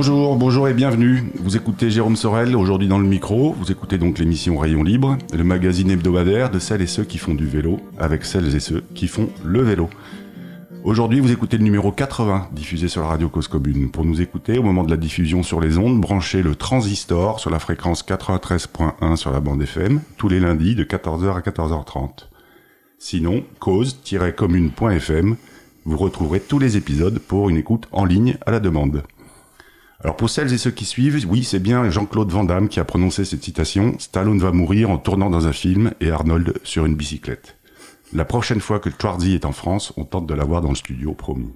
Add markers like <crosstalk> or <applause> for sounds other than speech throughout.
Bonjour, bonjour et bienvenue. Vous écoutez Jérôme Sorel, aujourd'hui dans le micro. Vous écoutez donc l'émission Rayon Libre, le magazine hebdomadaire de celles et ceux qui font du vélo, avec celles et ceux qui font le vélo. Aujourd'hui, vous écoutez le numéro 80, diffusé sur la radio Cause Commune. Pour nous écouter, au moment de la diffusion sur les ondes, branchez le transistor sur la fréquence 93.1 sur la bande FM, tous les lundis de 14h à 14h30. Sinon, cause-commune.fm, vous retrouverez tous les épisodes pour une écoute en ligne à la demande. Alors pour celles et ceux qui suivent, oui, c'est bien Jean-Claude Van Damme qui a prononcé cette citation Stallone va mourir en tournant dans un film et Arnold sur une bicyclette. La prochaine fois que Schwarzy est en France, on tente de l'avoir dans le studio, promis.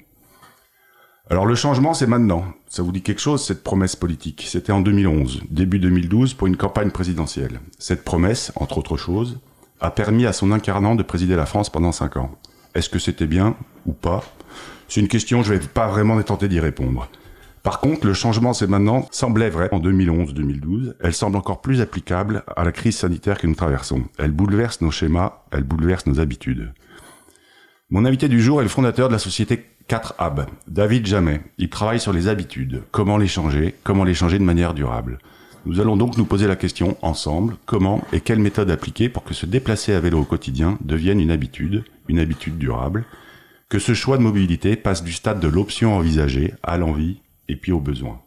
Alors le changement, c'est maintenant. Ça vous dit quelque chose, cette promesse politique? C'était en 2011, début 2012, pour une campagne présidentielle. Cette promesse, entre autres choses, a permis à son incarnant de présider la France pendant cinq ans. Est-ce que c'était bien ou pas? C'est une question, je vais pas vraiment tenter d'y répondre. Par contre, le changement, c'est maintenant, semblait vrai en 2011-2012. Elle semble encore plus applicable à la crise sanitaire que nous traversons. Elle bouleverse nos schémas, elle bouleverse nos habitudes. Mon invité du jour est le fondateur de la société 4AB, David Jamais. Il travaille sur les habitudes, comment les changer, comment les changer de manière durable. Nous allons donc nous poser la question ensemble, comment et quelle méthode appliquer pour que se déplacer à vélo au quotidien devienne une habitude, une habitude durable, que ce choix de mobilité passe du stade de l'option envisagée à l'envie et puis aux besoins.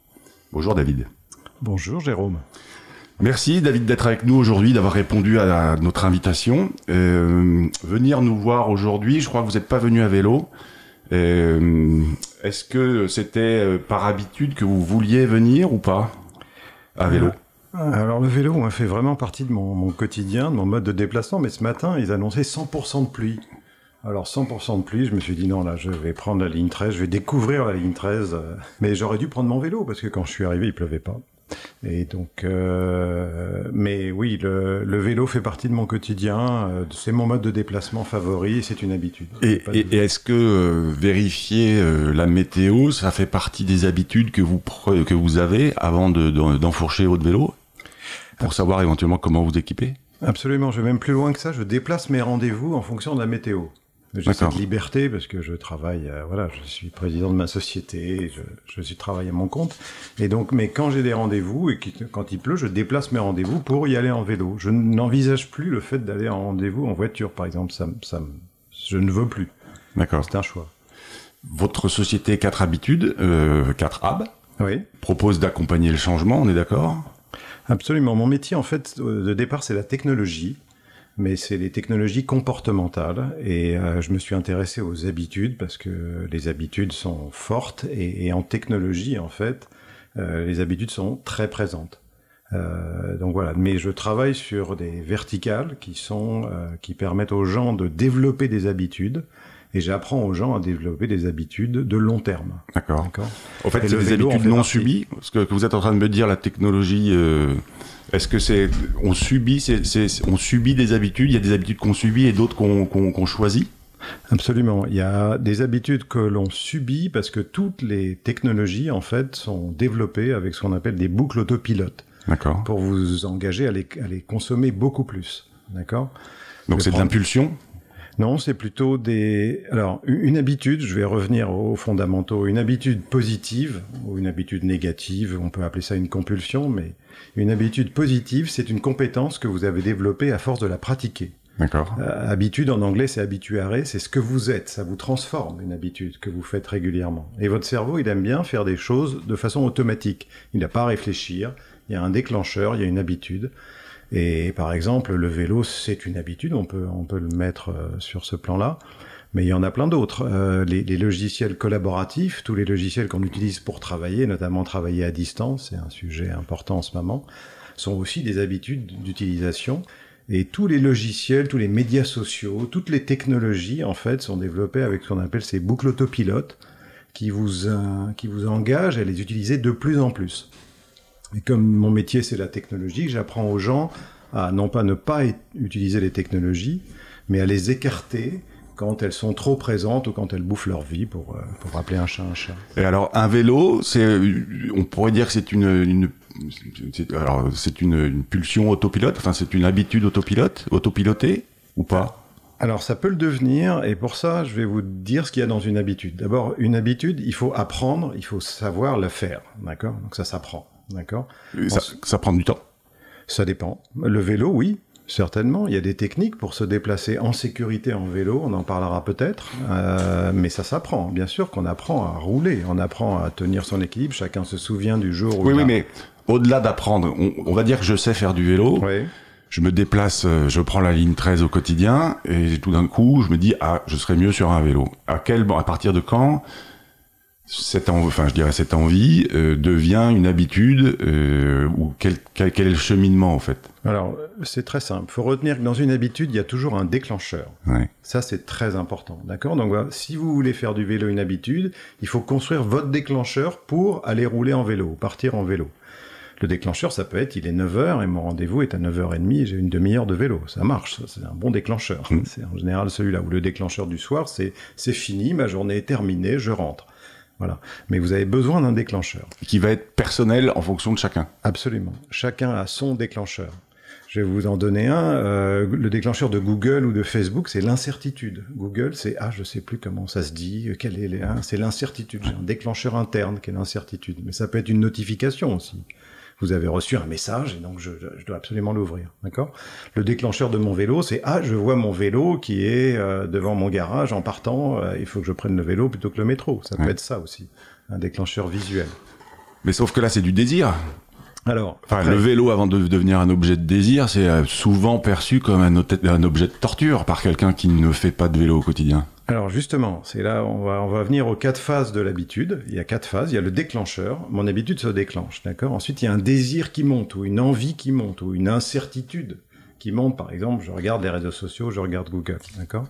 Bonjour David. Bonjour Jérôme. Merci David d'être avec nous aujourd'hui, d'avoir répondu à notre invitation. Euh, venir nous voir aujourd'hui, je crois que vous n'êtes pas venu à vélo. Euh, Est-ce que c'était euh, par habitude que vous vouliez venir ou pas à vélo? Alors le vélo a fait vraiment partie de mon, mon, quotidien, de mon mode de déplacement, mais ce matin ils annonçaient 100% de pluie. Alors 100% de pluie, je me suis dit non là je vais prendre la ligne 13, je vais découvrir la ligne 13, euh, mais j'aurais dû prendre mon vélo parce que quand je suis arrivé il pleuvait pas. Et donc, euh, mais oui, le, le, vélo fait partie de mon quotidien. Euh, c'est mon mode de déplacement favori. C'est une habitude. Et, et, et est-ce que euh, vérifier euh, la météo, ça fait partie des habitudes que vous que vous avez avant d'enfourcher de, votre vélo? Pour savoir éventuellement comment vous équiper? Absolument. Je vais même plus loin que ça. Je déplace mes rendez-vous en fonction de la météo. J'ai cette liberté parce que je travaille, euh, voilà, je suis président de ma société, je, je suis travaillé à mon compte. Et donc, mais quand j'ai des rendez-vous et quand il pleut, je déplace mes rendez-vous pour y aller en vélo. Je n'envisage plus le fait d'aller en rendez-vous en voiture, par exemple. Ça, ça, je ne veux plus. D'accord. C'est un choix. Votre société 4 habitudes, euh, 4 AB, oui. propose d'accompagner le changement, on est d'accord? Absolument. Mon métier, en fait, de départ, c'est la technologie mais c'est les technologies comportementales. Et euh, je me suis intéressé aux habitudes parce que les habitudes sont fortes et, et en technologie, en fait, euh, les habitudes sont très présentes. Euh, donc voilà, mais je travaille sur des verticales qui sont euh, qui permettent aux gens de développer des habitudes et j'apprends aux gens à développer des habitudes de long terme. D'accord. Au fait, c'est des habitudes non partie. subies. Ce que vous êtes en train de me dire, la technologie. Est-ce que c'est on subit, c'est, on subit des habitudes Il y a des habitudes qu'on subit et d'autres qu'on, qu'on, qu'on choisit? Absolument. Il y a des habitudes que l'on subit parce que toutes les technologies en fait sont développées avec ce qu'on appelle des boucles autopilotes. D'accord. Pour vous engager à les, à les consommer beaucoup plus. D'accord? Donc c'est de l'impulsion? Non, c'est plutôt des. Alors, une habitude, je vais revenir aux fondamentaux. Une habitude positive ou une habitude négative, on peut appeler ça une compulsion, mais une habitude positive, c'est une compétence que vous avez développée à force de la pratiquer. D'accord. Euh, habitude en anglais, c'est habituare, c'est ce que vous êtes, ça vous transforme une habitude que vous faites régulièrement. Et votre cerveau, il aime bien faire des choses de façon automatique. Il n'a pas à réfléchir, il y a un déclencheur, il y a une habitude. Et par exemple, le vélo, c'est une habitude, on peut, on peut le mettre euh, sur ce plan-là. Mais il y en a plein d'autres. Euh, les, les, logiciels collaboratifs, tous les logiciels qu'on utilise pour travailler, notamment travailler à distance, c'est un sujet important en ce moment, sont aussi des habitudes d'utilisation. Et tous les logiciels, tous les médias sociaux, toutes les technologies, en fait, sont développés avec ce qu'on appelle ces boucles autopilotes qui vous, euh, qui vous engagent à les utiliser de plus en plus. Et comme mon métier c'est la technologie, j'apprends aux gens à non pas ne pas utiliser les technologies, mais à les écarter quand elles sont trop présentes ou quand elles bouffent leur vie, pour, euh, pour rappeler un chat un chat. Et alors, un vélo, c'est, on pourrait dire que c'est une, une c'est, alors, c'est une, une, pulsion autopilote, enfin, c'est une habitude autopilote, autopilotée, ou pas? Alors ça peut le devenir, et pour ça, je vais vous dire ce qu'il y a dans une habitude. D'abord, une habitude, il faut apprendre, il faut savoir la faire, d'accord? Donc ça s'apprend, d'accord ça, ça prend du temps Ça dépend. Le vélo, oui, Certainement, il y a des techniques pour se déplacer en sécurité en vélo, on en parlera peut-être, euh, mais ça s'apprend. Bien sûr qu'on apprend à rouler, on apprend à tenir son équilibre, chacun se souvient du jour où... Oui, oui, mais au-delà d'apprendre, on, on, va dire que je sais faire du vélo, Oui. je me déplace, euh, je prends la ligne 13 au quotidien, et tout d'un coup, je me dis, ah, je serais mieux sur un vélo. À quel, à partir de quand cette envie, enfin je dirais cette envie euh, devient une habitude euh, ou quel, quel, quel, est le cheminement en fait? Alors c'est très simple. Il faut retenir que dans une habitude il y a toujours un déclencheur. Ouais. Ça c'est très important, d'accord? Donc si vous voulez faire du vélo une habitude, il faut construire votre déclencheur pour aller rouler en vélo, partir en vélo. Le déclencheur, ça peut être, il est 9h et mon rendez-vous est à 9h30 et j'ai une demi-heure de vélo. Ça marche, c'est un bon déclencheur. Mmh. C'est en général celui-là. Ou le déclencheur du soir, c'est c'est fini, ma journée est terminée, je rentre. Voilà. Mais vous avez besoin d'un déclencheur. Qui va être personnel en fonction de chacun. Absolument. Chacun a son déclencheur. Je vais vous en donner un. Euh, le déclencheur de Google ou de Facebook, c'est l'incertitude. Google, c'est ah, je sais plus comment ça se dit. Quel est les, hein, c'est l'incertitude. J'ai un déclencheur interne qui est l'incertitude. Mais ça peut être une notification aussi. Vous avez reçu un message et donc je, je dois absolument l'ouvrir, d'accord? Le déclencheur de mon vélo, c'est ah, je vois mon vélo qui est euh, devant mon garage en partant. Euh, il faut que je prenne le vélo plutôt que le métro. Ça peut être ça aussi, un déclencheur visuel. Mais sauf que là, c'est du désir. Alors, Enfin, après- le vélo, avant de devenir un objet de désir, c'est euh, souvent perçu comme un, un objet de torture par quelqu'un qui ne fait pas de vélo au quotidien. Alors justement, c'est là on va on va venir aux quatre phases de l'habitude. Il y a quatre phases. Il y a le déclencheur. Mon habitude se déclenche, d'accord? Ensuite, il y a un désir qui monte ou une envie qui monte ou une incertitude qui monte. Par exemple, je regarde les réseaux sociaux, je regarde Google, d'accord?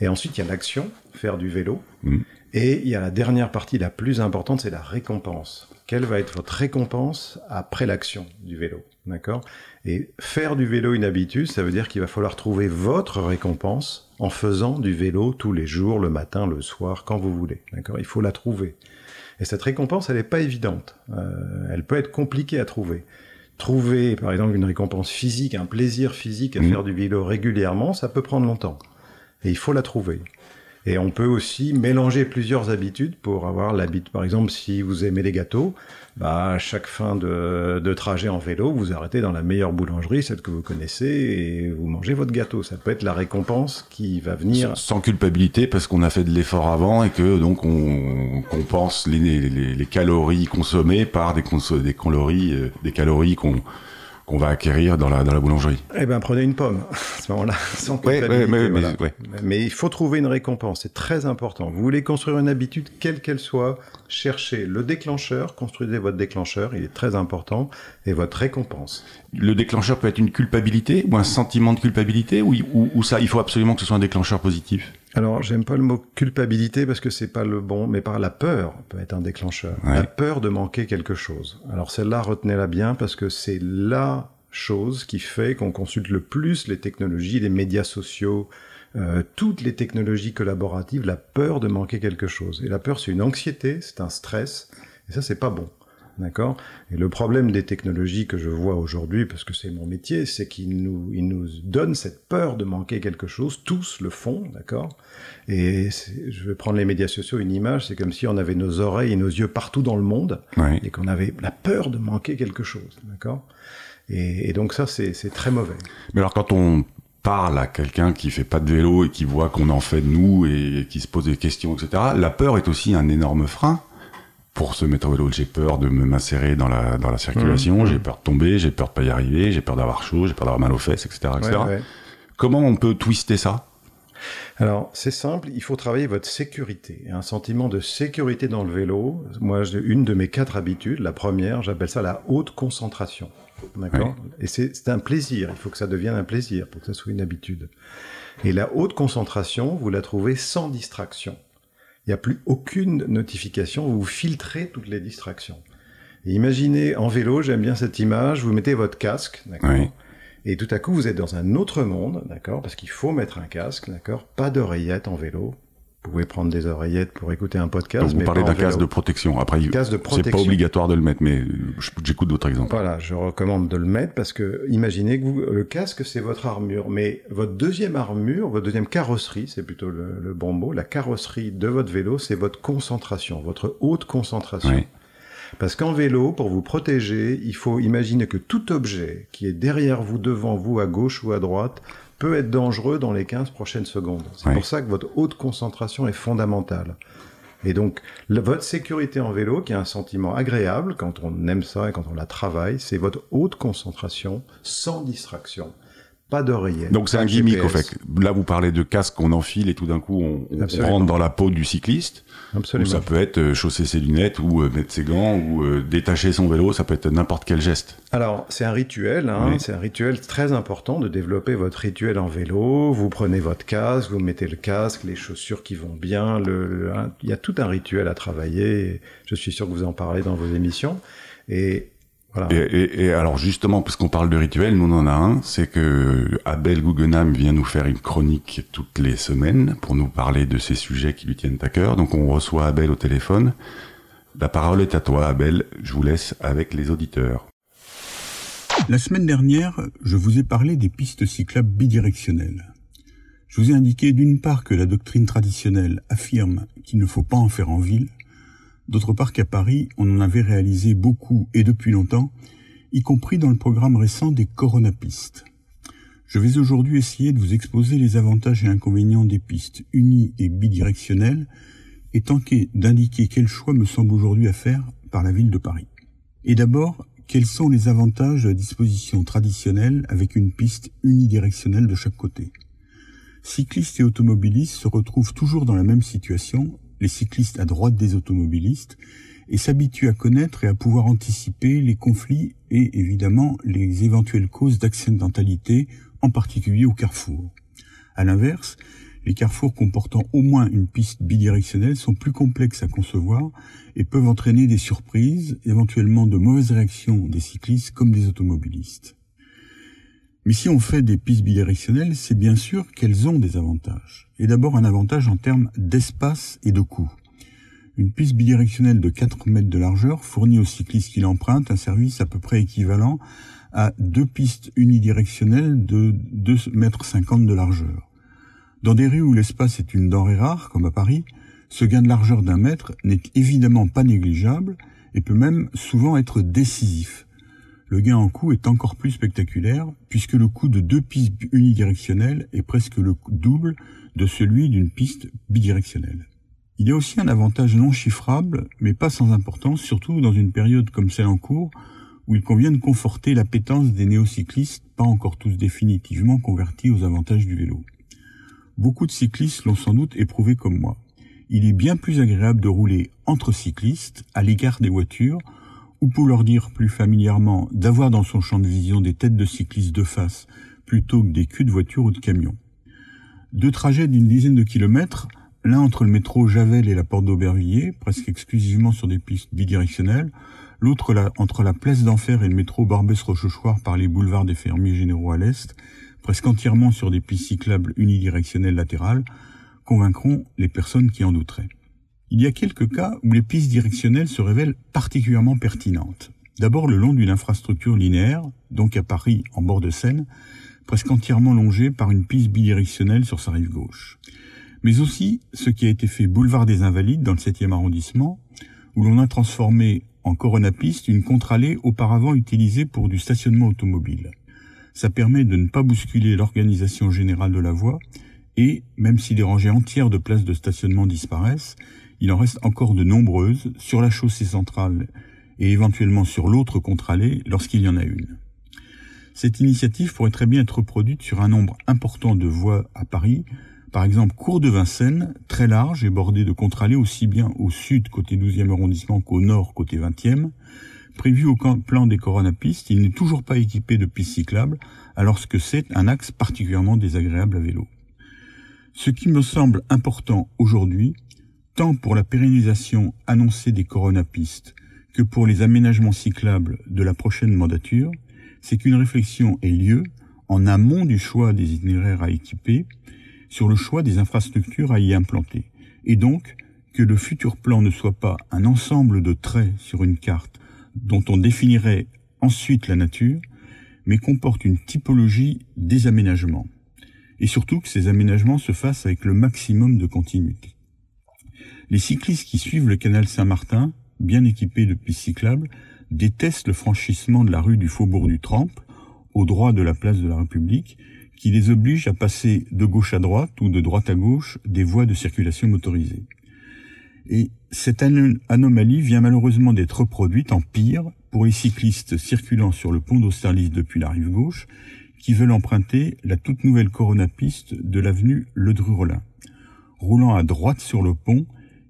Et ensuite, il y a l'action, faire du vélo. Mhm. Et il y a la dernière partie, la plus importante, c'est la récompense. Quelle va être votre récompense après l'action du vélo, d'accord? Et faire du vélo une habitude, ça veut dire qu'il va falloir trouver votre récompense en faisant du vélo tous les jours, le matin, le soir, quand vous voulez, d'accord? Il faut la trouver. Et cette récompense, elle n'est pas évidente. Euh, elle peut être compliquée à trouver. Trouver, par exemple, une récompense physique, un plaisir physique à Mhm. faire du vélo régulièrement, ça peut prendre longtemps. Et il faut la trouver. Et on peut aussi mélanger plusieurs habitudes pour avoir l'habitude. Par exemple, si vous aimez les gâteaux, bah, à chaque fin de, trajet en vélo, vous arrêtez dans la meilleure boulangerie, celle que vous connaissez, et vous mangez votre gâteau. Ça peut être la récompense qui va venir. Sans, culpabilité parce qu'on a fait de l'effort avant et que donc on compense les, calories consommées par des, euh, des calories qu'on qu'on va acquérir dans la, dans la boulangerie. Eh ben, prenez une pomme à ce moment-là, sans culpabilité. ouais, voilà. Mais il faut trouver une récompense, c'est très important. Vous voulez construire une habitude, quelle qu'elle soit, cherchez le déclencheur, construisez votre déclencheur, il est très important, et votre récompense. Le déclencheur peut être une culpabilité ou un sentiment de culpabilité ou, ou, ou ça, il faut absolument que ce soit un déclencheur positif? Alors, j'aime pas le mot culpabilité parce que c'est pas le bon, mais par la peur peut être un déclencheur. Ouais. La peur de manquer quelque chose. Alors celle-là, retenez-la bien parce que c'est la chose qui fait qu'on consulte le plus les technologies, les médias sociaux, euh, toutes les technologies collaboratives, la peur de manquer quelque chose. Et la peur, c'est une anxiété, c'est un stress, et ça, c'est pas bon. D'accord? Et le problème des technologies que je vois aujourd'hui, parce que c'est mon métier, c'est qu'ils nous, ils nous donnent cette peur de manquer quelque chose. Tous le font, d'accord? Et je vais prendre les médias sociaux, une image, c'est comme si on avait nos oreilles et nos yeux partout dans le monde et qu'on avait la peur de manquer quelque chose, d'accord? Et, et donc ça, c'est c'est très mauvais. Mais alors quand on parle à quelqu'un qui fait pas de vélo et qui voit qu'on en fait de nous et qui se pose des questions, etc., la peur est aussi un énorme frein pour se mettre au vélo. J'ai peur de me m'insérer dans la, dans la circulation, Mmh. j'ai peur de tomber, j'ai peur de pas y arriver, j'ai peur d'avoir chaud, j'ai peur d'avoir mal aux fesses, etc. etc. Ouais, ouais. Comment on peut twister ça? Alors, c'est simple, il faut travailler votre sécurité. Un sentiment de sécurité dans le vélo. Moi, j'ai une de mes quatre habitudes, la première, j'appelle ça la haute concentration. D'accord? Et c'est c'est un plaisir, il faut que ça devienne un plaisir pour que ça soit une habitude. Et la haute concentration, vous la trouvez sans distraction. Il n'y a plus aucune notification, vous filtrez toutes les distractions. Et imaginez en vélo, j'aime bien cette image, vous mettez votre casque, d'accord Oui. et tout à coup, vous êtes dans un autre monde, d'accord Parce qu'il faut mettre un casque, d'accord Pas d'oreillette en vélo, Vous pouvez prendre des oreillettes pour écouter un podcast. Donc vous parlez d'un casque de protection. Après, c'est pas obligatoire de le mettre, mais j'écoute d'autres exemples. Voilà, je recommande de le mettre parce que imaginez que vous, le casque c'est votre armure, mais votre deuxième armure, votre deuxième carrosserie, c'est plutôt le, le, bon mot, la carrosserie de votre vélo, c'est votre concentration, votre haute concentration. Parce qu'en vélo, pour vous protéger, il faut imaginer que tout objet qui est derrière vous, devant vous, à gauche ou à droite, peut être dangereux dans les 15 prochaines secondes. C'est pour ça que votre haute concentration est fondamentale. Et donc, votre sécurité en vélo, qui est un sentiment agréable quand on aime ça et quand on la travaille, c'est votre haute concentration sans distraction pas. Donc c'est un gimmick au fait. Là vous parlez de casque qu'on enfile et tout d'un coup on, rentre dans la peau du cycliste. Absolument. Ou ça peut être euh, chausser ses lunettes ou euh, mettre ses gants ou euh, détacher son vélo, ça peut être n'importe quel geste. Alors c'est un rituel, hein, c'est un rituel très important de développer votre rituel en vélo. Vous prenez votre casque, vous mettez le casque, les chaussures qui vont bien. Le, il y a tout un rituel à travailler. Je suis sûr que vous en parlez dans vos émissions. Et et, alors justement, puisqu'on parle de rituel, nous on en a un, c'est que Abel Guggenheim vient nous faire une chronique toutes les semaines pour nous parler de ces sujets qui lui tiennent à cœur. Donc on reçoit Abel au téléphone. La parole est à toi, Abel. Je vous laisse avec les auditeurs. La semaine dernière, je vous ai parlé des pistes cyclables bidirectionnelles. Je vous ai indiqué d'une part que la doctrine traditionnelle affirme qu'il ne faut pas en faire en ville, D'autre part qu'à Paris, on en avait réalisé beaucoup et depuis longtemps, y compris dans le programme récent des coronapistes. Je vais aujourd'hui essayer de vous exposer les avantages et inconvénients des pistes unies et bidirectionnelles et tenter d'indiquer quel choix me semble aujourd'hui à faire par la ville de Paris. Et d'abord, quels sont les avantages de la disposition traditionnelle avec une piste unidirectionnelle de chaque côté? Cyclistes et automobilistes se retrouvent toujours dans la même situation les cyclistes à droite des automobilistes, et s'habituent à connaître et à pouvoir anticiper les conflits et évidemment les éventuelles causes d'accidentalité, en particulier au carrefour. À l'inverse, les carrefours comportant au moins une piste bidirectionnelle sont plus complexes à concevoir et peuvent entraîner des surprises, éventuellement de mauvaises réactions des cyclistes comme des automobilistes. Mais si on fait des pistes bidirectionnelles, c'est bien sûr qu'elles ont des avantages. Et d'abord un avantage en termes d'espace et de coût. Une piste bidirectionnelle de 4 mètres de largeur fournit aux cyclistes qui l'empruntent un service à peu près équivalent à deux pistes unidirectionnelles de 2 mètres 50 de largeur. Dans des rues où l'espace est une denrée rare, comme à Paris, ce gain de largeur d'un mètre n'est évidemment pas négligeable et peut même souvent être décisif le gain en coût est encore plus spectaculaire puisque le coût de deux pistes unidirectionnelles est presque le double de celui d'une piste bidirectionnelle. Il y a aussi un avantage non chiffrable, mais pas sans importance, surtout dans une période comme celle en cours, où il convient de conforter l'appétence des néocyclistes, pas encore tous définitivement convertis aux avantages du vélo. Beaucoup de cyclistes l'ont sans doute éprouvé comme moi. Il est bien plus agréable de rouler entre cyclistes, à l'égard des voitures, ou pour leur dire plus familièrement d'avoir dans son champ de vision des têtes de cyclistes de face plutôt que des culs de voitures ou de camions. Deux trajets d'une dizaine de kilomètres, l'un entre le métro Javel et la porte d'Aubervilliers, presque exclusivement sur des pistes bidirectionnelles, l'autre entre la place d'Enfer et le métro Barbès-Rochechouart par les boulevards des fermiers généraux à l'est, presque entièrement sur des pistes cyclables unidirectionnelles latérales, convaincront les personnes qui en douteraient. Il y a quelques cas où les pistes directionnelles se révèlent particulièrement pertinentes. D'abord le long d'une infrastructure linéaire, donc à Paris en bord de Seine, presque entièrement longée par une piste bidirectionnelle sur sa rive gauche. Mais aussi ce qui a été fait boulevard des Invalides dans le 7e arrondissement, où l'on a transformé en coronapiste une contre-allée auparavant utilisée pour du stationnement automobile. Ça permet de ne pas bousculer l'organisation générale de la voie et, même si des rangées entières de places de stationnement disparaissent, il en reste encore de nombreuses sur la chaussée centrale et éventuellement sur l'autre contre-allée lorsqu'il y en a une. Cette initiative pourrait très bien être reproduite sur un nombre important de voies à Paris, par exemple Cours de Vincennes, très large et bordé de contre-allées aussi bien au sud côté 12e arrondissement qu'au nord côté 20e. Prévu au plan des coronapistes, il n'est toujours pas équipé de pistes cyclables, alors que c'est un axe particulièrement désagréable à vélo. Ce qui me semble important aujourd'hui, tant pour la pérennisation annoncée des coronapistes que pour les aménagements cyclables de la prochaine mandature, c'est qu'une réflexion ait lieu en amont du choix des itinéraires à équiper sur le choix des infrastructures à y implanter. et donc que le futur plan ne soit pas un ensemble de traits sur une carte dont on définirait ensuite la nature, mais comporte une typologie des aménagements. Et surtout que ces aménagements se fassent avec le maximum de continuité. Les cyclistes qui suivent le canal Saint-Martin, bien équipés de pistes cyclables, détestent le franchissement de la rue du Faubourg du Temple, au droit de la place de la République, qui les oblige à passer de gauche à droite ou de droite à gauche des voies de circulation motorisées. Et cette anomalie vient malheureusement d'être reproduite en pire pour les cyclistes circulant sur le pont d'Austerlitz depuis la rive gauche, qui veulent emprunter la toute nouvelle Corona piste de l'avenue Ledru-Rollin. Roulant à droite sur le pont,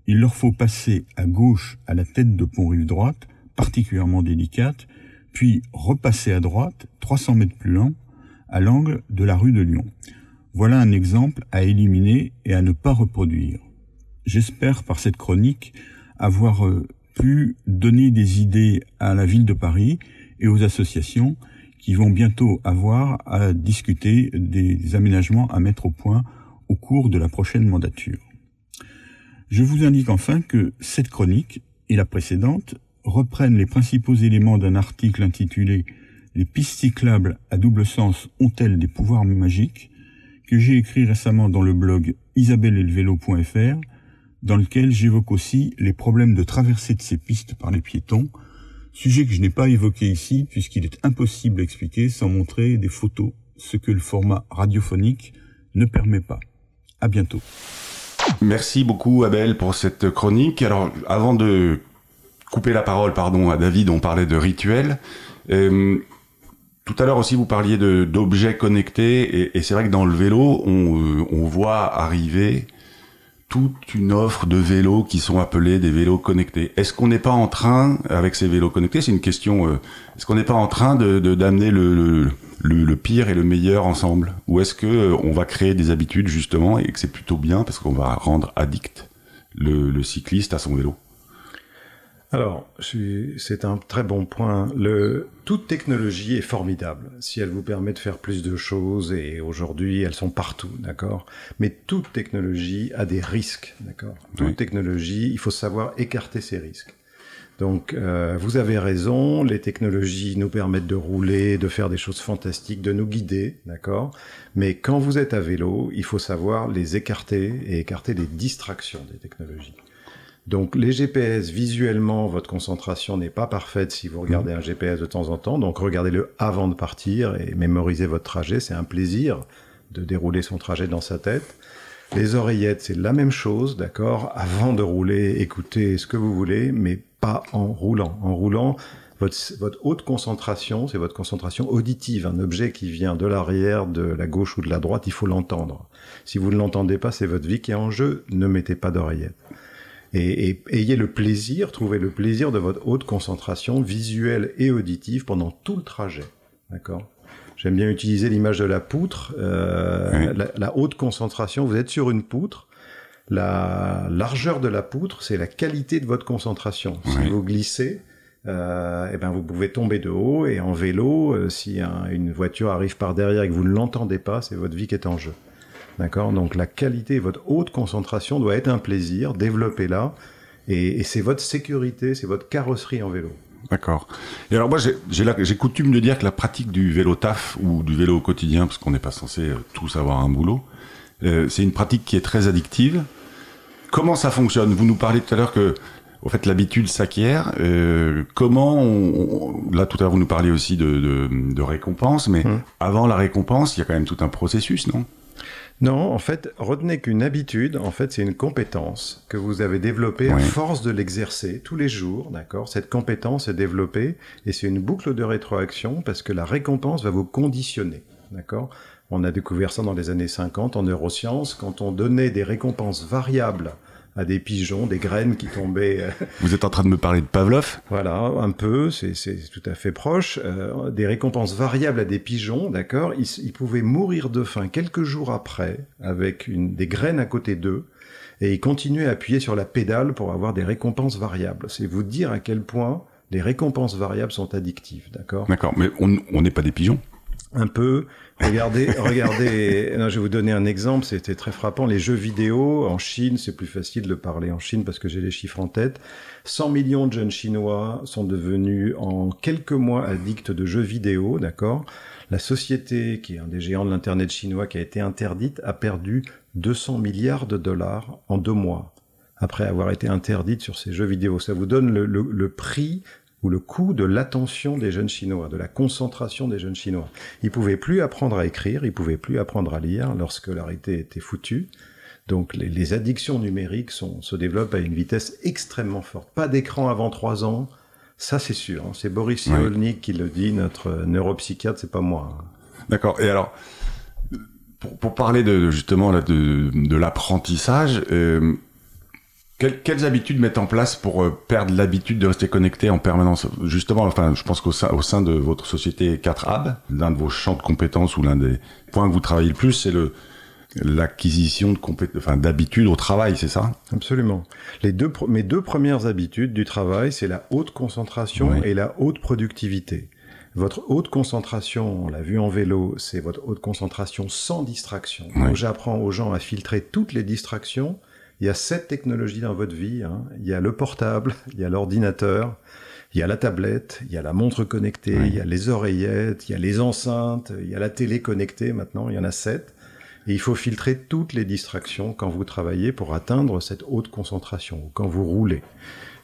il leur faut passer à gauche à la tête de pont rive droite, particulièrement délicate, puis repasser à droite, 300 mètres plus loin, à l'angle de la rue de Lyon. Voilà un exemple à éliminer et à ne pas reproduire. J'espère par cette chronique avoir euh, pu donner des idées à la ville de Paris et aux associations qui vont bientôt avoir à discuter des aménagements à mettre au point au cours de la prochaine mandature. Je vous indique enfin que cette chronique et la précédente reprennent les principaux éléments d'un article intitulé Les pistes cyclables à double sens ont-elles des pouvoirs magiques que j'ai écrit récemment dans le blog isabellelvelo.fr dans lequel j'évoque aussi les problèmes de traversée de ces pistes par les piétons, sujet que je n'ai pas évoqué ici puisqu'il est impossible d'expliquer sans montrer des photos, ce que le format radiophonique ne permet pas. À bientôt. Merci beaucoup Abel pour cette chronique. Alors avant de couper la parole pardon à David, on parlait de rituels. Euh, tout à l'heure aussi, vous parliez d'objets connectés, et, c'est vrai que dans le vélo, on, euh, on voit arriver toute une offre de vélos qui sont appelés des vélos connectés. Est-ce qu'on n'est pas en train, avec ces vélos connectés, c'est une question, euh, est-ce qu'on n'est pas en train de d'amener le, pire et le meilleur ensemble? Ou est-ce que euh, on va créer des habitudes justement et que c'est plutôt bien parce qu'on va rendre addict le cycliste à son vélo? Alors, c'est un très bon point. Le, toute technologie est formidable si elle vous permet de faire plus de choses et aujourd'hui elles sont partout, d'accord? Mais toute technologie a des risques, d'accord? Toute technologie, il faut savoir écarter ces risques. Donc, euh, vous avez raison, les technologies nous permettent de rouler, de faire des choses fantastiques, de nous guider, d'accord? Mais quand vous êtes à vélo, il faut savoir les écarter et écarter les distractions des technologies. Donc les GPS, visuellement, votre concentration n'est pas parfaite si vous regardez mhm. un GPS de temps en temps. Donc regardez-le avant de partir et mémorisez votre trajet. C'est un plaisir de dérouler son trajet dans sa tête. Les oreillettes, c'est la même chose, d'accord Avant de rouler, écoutez ce que vous voulez, mais pas en roulant. En roulant, votre, votre haute concentration, c'est votre concentration auditive. Un objet qui vient de l'arrière, de la gauche ou de la droite, il faut l'entendre. Si vous ne l'entendez pas, c'est votre vie qui est en jeu. Ne mettez pas d'oreillettes et, ayez le plaisir, trouvez le plaisir de votre haute concentration visuelle et auditive pendant tout le trajet. D'accord? J'aime bien utiliser l'image de la poutre. Euh, la, haute concentration, vous êtes sur une poutre. La largeur de la poutre, c'est la qualité de votre concentration. Si vous glissez, euh, eh ben vous pouvez tomber de haut et en vélo, euh, si une voiture arrive par derrière et que vous ne l'entendez pas, c'est votre vie qui est en jeu. D'accord Donc la qualité, votre haute concentration doit être un plaisir, développez-la. Et, c'est votre sécurité, c'est votre carrosserie en vélo. D'accord. Et alors moi, j'ai coutume de dire que la pratique du vélo taf ou du vélo au quotidien, parce qu'on n'est pas censé euh, tous avoir un boulot, euh, c'est une pratique qui est très addictive. Comment ça fonctionne? Vous nous parlez tout à l'heure que, au fait, l'habitude s'acquiert. Euh, comment on, Là, tout à l'heure, vous nous parliez aussi de, de, récompense, mais hum. avant la récompense, il y a quand même tout un processus, non? Non, en fait, retenez qu'une habitude, en fait, c'est une compétence que vous avez développée à force de l'exercer tous les jours, d'accord? Cette compétence est développée et c'est une boucle de rétroaction parce que la récompense va vous conditionner, d'accord? On a découvert ça dans les années 50 en neurosciences. Quand on donnait des récompenses variables à des pigeons, des graines qui tombaient. Euh, Vous êtes en train de me parler de Pavlov Voilà, un peu, c'est tout à fait proche. Euh, des récompenses variables à des pigeons, d'accord ils, ils, pouvaient mourir de faim quelques jours après, avec une, des graines à côté d'eux, et ils continuaient à appuyer sur la pédale pour avoir des récompenses variables. C'est vous dire à quel point les récompenses variables sont addictives, d'accord? D'accord, mais on n'est pas des pigeons un peu. Regardez, <laughs> regardez. Non, je vais vous donner un exemple. C'était très frappant. Les jeux vidéo en Chine, c'est plus facile de parler en Chine parce que j'ai les chiffres en tête. 100 millions de jeunes Chinois sont devenus en quelques mois addicts de jeux vidéo, d'accord? La société, qui est un des géants de l'Internet chinois, qui a été interdite, a perdu 200 milliards de dollars en deux mois après avoir été interdite sur ces jeux vidéo. Ça vous donne le, le, le prix ou le coût de l'attention des jeunes Chinois, de la concentration des jeunes Chinois. Ils pouvaient plus apprendre à écrire, ils pouvaient plus apprendre à lire lorsque l'arrêté était foutue. Donc les, les addictions numériques sont, se développent à une vitesse extrêmement forte. Pas d'écran avant trois ans, ça c'est sûr. Hein. C'est Boris Cyrulnik qui le dit, notre neuropsychiatre, c'est pas moi. Hein. D'accord. Et alors, pour, pour, parler de justement de, de l'apprentissage, euh, quelles, quelles, habitudes mettre en place pour euh, perdre l'habitude de rester connecté en permanence? Justement, enfin, je pense qu'au sein, au sein de votre société 4AB, l'un de vos champs de compétences ou l'un des points que vous travaillez le plus, c'est le l'acquisition de enfin, d'habitudes au travail, c'est ça? Absolument. Les deux, mes deux premières habitudes du travail, c'est la haute concentration oui. et la haute productivité. Votre haute concentration, on l'a vu en vélo, c'est votre haute concentration sans distraction. Oui. Donc j'apprends aux gens à filtrer toutes les distractions. Il y a sept technologies dans votre vie. Hein. Il y a le portable, il y a l'ordinateur, il y a la tablette, il y a la montre connectée, oui. il y a les oreillettes, il y a les enceintes, il y a la télé connectée maintenant, il y en a sept. Et il faut filtrer toutes les distractions quand vous travaillez pour atteindre cette haute concentration, ou quand vous roulez.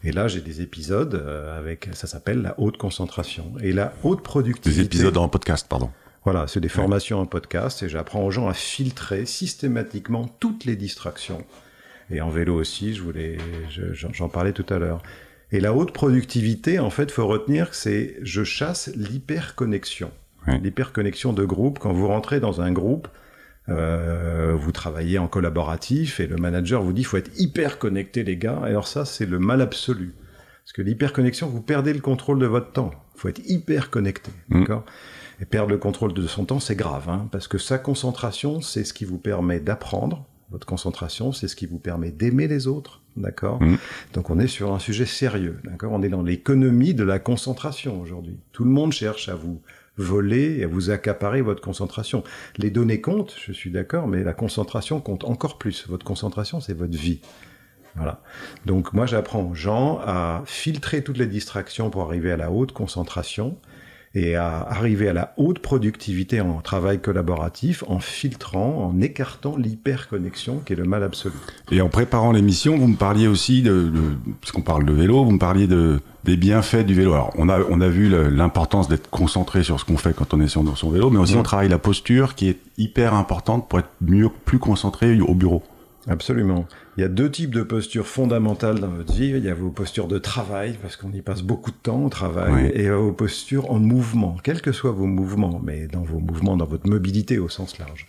Et là, j'ai des épisodes euh, avec, ça s'appelle la haute concentration. Et la haute productivité. Des épisodes en podcast, pardon. Voilà, c'est des formations ouais. en podcast et j'apprends aux gens à filtrer systématiquement toutes les distractions. Et en vélo aussi, je voulais, j'en parlais tout à l'heure. Et la haute productivité, en fait, faut retenir que c'est, je chasse l'hyperconnexion. Ouais. L'hyperconnexion de groupe. Quand vous rentrez dans un groupe, euh, vous travaillez en collaboratif et le manager vous dit faut être hyper connecté les gars. Alors ça c'est le mal absolu parce que l'hyperconnexion vous perdez le contrôle de votre temps. Faut être hyper connecté, mmh. d'accord? Et perdre le contrôle de son temps c'est grave hein, parce que sa concentration c'est ce qui vous permet d'apprendre. Votre concentration c'est ce qui vous permet d'aimer les autres, d'accord mmh. Donc on est sur un sujet sérieux, d'accord On est dans l'économie de la concentration aujourd'hui. Tout le monde cherche à vous voler et à vous accaparer votre concentration. Les données comptent, je suis d'accord, mais la concentration compte encore plus. Votre concentration, c'est votre vie. Voilà. Donc moi, j'apprends aux gens à filtrer toutes les distractions pour arriver à la haute concentration et à arriver à la haute productivité en travail collaboratif en filtrant, en écartant l'hyperconnexion qui est le mal absolu. Et en préparant l'émission, vous me parliez aussi de, de puisqu'on parle de vélo, vous me parliez de des bienfaits du vélo. Alors, on a, on a vu l'importance d'être concentré sur ce qu'on fait quand on est sur son vélo, mais aussi mmh. on travaille la posture qui est hyper importante pour être mieux, plus concentré au bureau. Absolument. Il y a deux types de postures fondamentales dans votre vie. Il y a vos postures de travail, parce qu'on y passe beaucoup de temps au travail, oui. et vos postures en mouvement, quels que soient vos mouvements, mais dans vos mouvements, dans votre mobilité au sens large.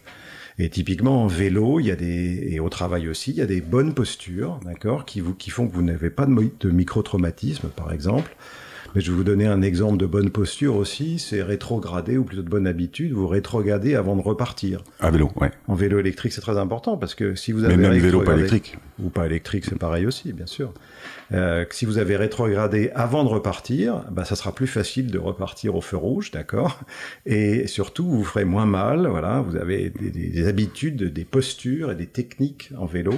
Et typiquement en vélo, il y a des et au travail aussi, il y a des bonnes postures, d'accord, qui vous qui font que vous n'avez pas de, de micro-traumatisme, par exemple. Mais je vais vous donner un exemple de bonne posture aussi, c'est rétrograder, ou plutôt de bonne habitude, vous rétrogradez avant de repartir. À vélo, ouais. En vélo électrique, c'est très important, parce que si vous avez... Mais même vélo pas électrique. Ou pas électrique, c'est pareil aussi, bien sûr. Euh, si vous avez rétrogradé avant de repartir, bah, ça sera plus facile de repartir au feu rouge, d'accord? Et surtout, vous ferez moins mal, voilà, vous avez des, des, des habitudes, des postures et des techniques en vélo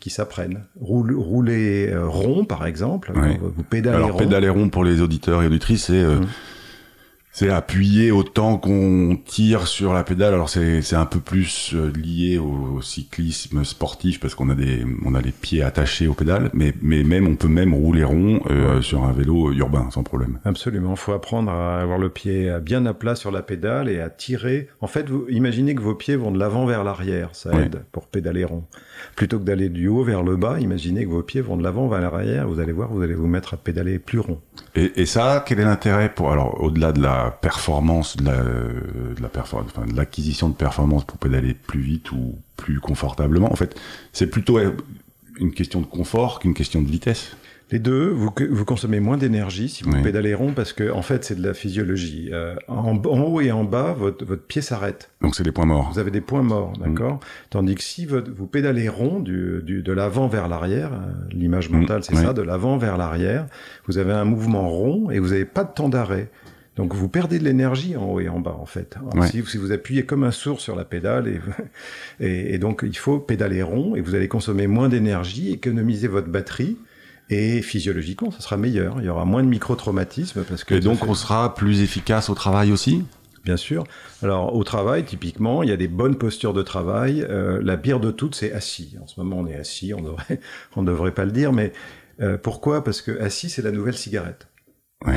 qui s'apprennent. Rouler euh, rond, par exemple. Oui. Vous pédalez Alors, rond. pédaler rond pour les auditeurs et auditrices, c'est euh, mmh. C'est appuyer autant qu'on tire sur la pédale. Alors c'est c'est un peu plus euh, lié au cyclisme sportif parce qu'on a des on a les pieds attachés aux pédales, mais mais même on peut même rouler rond euh, sur un vélo urbain sans problème. Absolument. Il faut apprendre à avoir le pied bien à plat sur la pédale et à tirer. En fait, vous imaginez que vos pieds vont de l'avant vers l'arrière. Ça aide pour pédaler rond plutôt que d'aller du haut vers le bas, imaginez que vos pieds vont de l'avant vers l'arrière, vous allez voir, vous allez vous mettre à pédaler plus rond. Et, et ça, quel est l'intérêt pour, alors, au-delà de la performance, de la, de la performance, enfin, de l'acquisition de performance pour pédaler plus vite ou plus confortablement, en fait, c'est plutôt une question de confort qu'une question de vitesse. Les deux, vous, vous consommez moins d'énergie si vous oui. pédalez rond parce que en fait c'est de la physiologie. Euh, en, en, haut et en bas, votre, votre pied s'arrête. Donc c'est des points morts. Vous avez des points morts, d'accord? Mmh. Tandis que si votre, vous pédalez rond du, du de l'avant vers l'arrière, euh, l'image mentale mmh. c'est oui. ça, de l'avant vers l'arrière, vous avez un mouvement rond et vous n'avez pas de temps d'arrêt. Donc vous perdez de l'énergie en haut et en bas en fait. Ouais. Si, si vous appuyez comme un sourd sur la pédale et, <laughs> et, et donc il faut pédaler rond et vous allez consommer moins d'énergie, économiser votre batterie et physiologiquement ça sera meilleur. Il y aura moins de micro-traumatismes parce que Et donc, fait- on sera plus efficace au travail aussi? Bien sûr. Alors au travail, typiquement, il y a des bonnes postures de travail. Euh, la pire de toutes, c'est assis. En ce moment, on est assis. On devrait, <laughs> on devrait pas le dire, mais euh, pourquoi? Parce que assis, c'est la nouvelle cigarette. Ouais.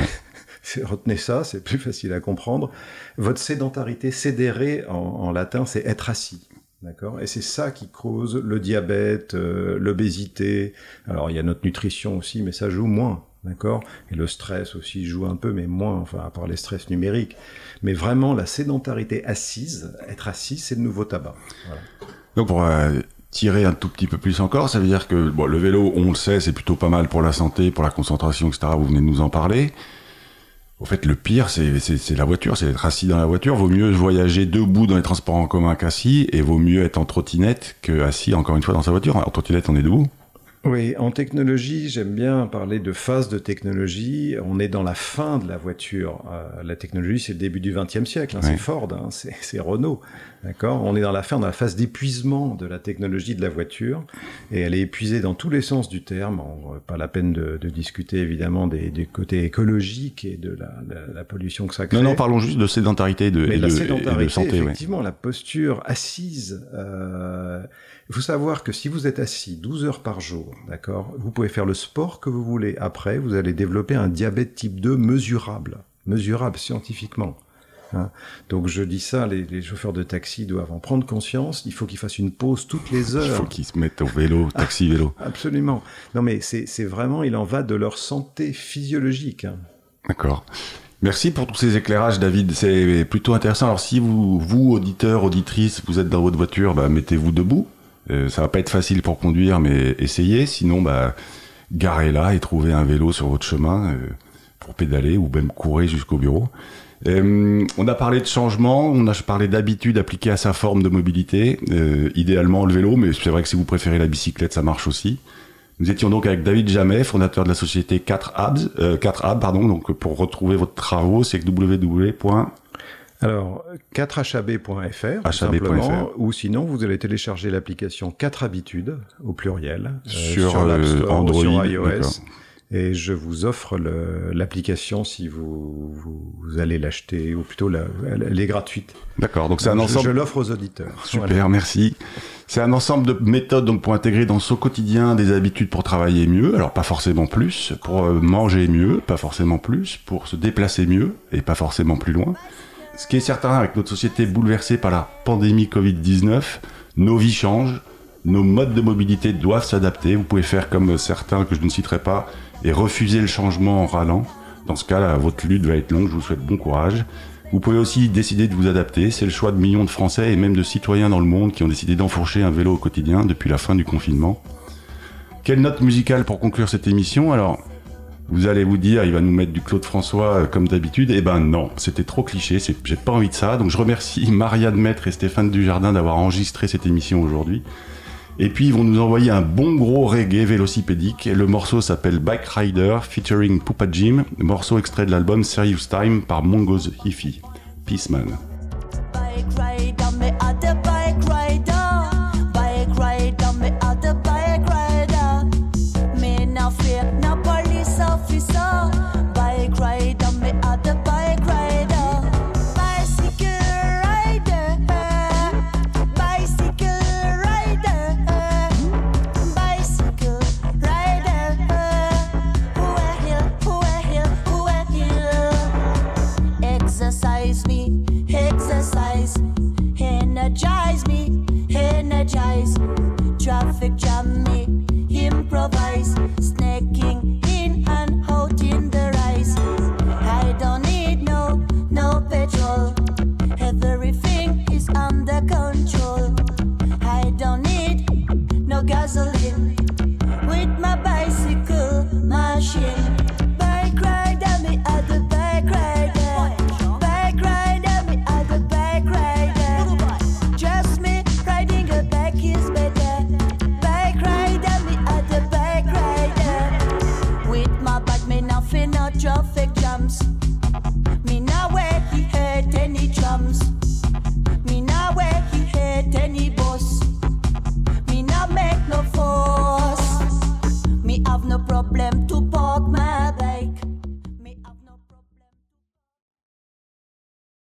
Retenez ça, c'est plus facile à comprendre. Votre sédentarité, sédéré en, latin, c'est être assis. D'accord? Et c'est ça qui cause le diabète, euh, l'obésité. Alors il y a notre nutrition aussi, mais ça joue moins. D'accord? Et le stress aussi joue un peu, mais moins, enfin, à part les stress numériques. Mais vraiment, la sédentarité assise, être assis, c'est le nouveau tabac. Donc pour euh, tirer un tout petit peu plus encore, ça veut dire que le vélo, on le sait, c'est plutôt pas mal pour la santé, pour la concentration, etc. Vous venez de nous en parler. Au fait, le pire, c'est la voiture, c'est d'être assis dans la voiture. Vaut mieux voyager debout dans les transports en commun qu'assis, et vaut mieux être en trottinette que assis, encore une fois, dans sa voiture. En trottinette, on est debout. Oui, en technologie, j'aime bien parler de phase de technologie. On est dans la fin de la voiture. Euh, la technologie, c'est le début du XXe siècle. hein. C'est Ford, hein, c'est Renault. D'accord On est dans la fin, dans la phase d'épuisement de la technologie de la voiture. Et elle est épuisée dans tous les sens du terme. On, pas la peine de, de discuter évidemment des, des côtés écologiques et de la, la- la pollution que ça crée. Non, non, parlons juste de sédentarité et de, Mais et la de- et de sédentarité, santé. ouais. effectivement, la posture assise. euh, il faut savoir que si vous êtes assis 12 heures par jour, d'accord, vous pouvez faire le sport que vous voulez. Après, vous allez développer un diabète type 2 mesurable, mesurable scientifiquement. Hein. Donc je dis ça, les, les chauffeurs de taxi doivent en prendre conscience. Il faut qu'ils fassent une pause toutes les heures. Il faut qu'ils se mettent au vélo, taxi-vélo. <laughs> Absolument. Non mais c'est c'est vraiment, il en va de leur santé physiologique. hein. D'accord. Merci pour tous ces éclairages, David. C'est plutôt intéressant. Alors, si vous, vous, auditeurs, auditrices, vous êtes dans votre voiture, bah, mettez-vous debout. Euh, ça va pas être facile pour conduire, mais essayez. Sinon, bah, garez là et trouvez un vélo sur votre chemin euh, pour pédaler ou même courir jusqu'au bureau. Euh, on a parlé de changement, on a parlé d'habitude appliquée à sa forme de mobilité. Euh, idéalement le vélo, mais c'est vrai que si vous préférez la bicyclette, ça marche aussi. Nous étions donc avec David Jamet, fondateur de la société 4 Abs, euh, 4 Ab, pardon. Donc pour retrouver votre travaux, c'est www. Alors, 4hab.fr, tout HAB.fr. simplement, ou sinon vous allez télécharger l'application 4 habitudes, au pluriel, euh, Sur, l'App euh, ou Android, sur iOS. Et je vous offre l'application si vous, vous, vous allez l'acheter, ou plutôt la- elle est gratuite. D'accord. Donc c'est un Je- ensemble. Je, l'offre aux auditeurs. Super, Voilà. merci. C'est un ensemble de méthodes donc pour intégrer dans son quotidien des habitudes pour travailler mieux, alors pas forcément plus, pour euh, manger mieux, pas forcément plus, pour se déplacer mieux et pas forcément plus loin. Ce qui est certain avec notre société bouleversée par la pandémie Covid-19, nos vies changent, nos modes de mobilité doivent s'adapter. Vous pouvez faire comme certains que je ne citerai pas et refuser le changement en râlant. Dans ce cas, là, votre lutte va être longue. Je vous souhaite bon courage. Vous pouvez aussi décider de vous adapter. C'est le choix de millions de Français et même de citoyens dans le monde qui ont décidé d'enfourcher un vélo au quotidien depuis la fin du confinement. Quelle note musicale pour conclure cette émission? Alors, vous allez vous dire, il va nous mettre du Claude François euh, comme d'habitude. Eh ben non, c'était trop cliché, j'ai pas envie de ça. Donc je remercie Marianne Maître et Stéphane Dujardin d'avoir enregistré cette émission aujourd'hui. Et puis ils vont nous envoyer un bon gros reggae vélocipédique. Le morceau s'appelle Bike Rider featuring Poupa Jim, morceau extrait de l'album Serious Time par Mongo's Hifi. Peace man. good job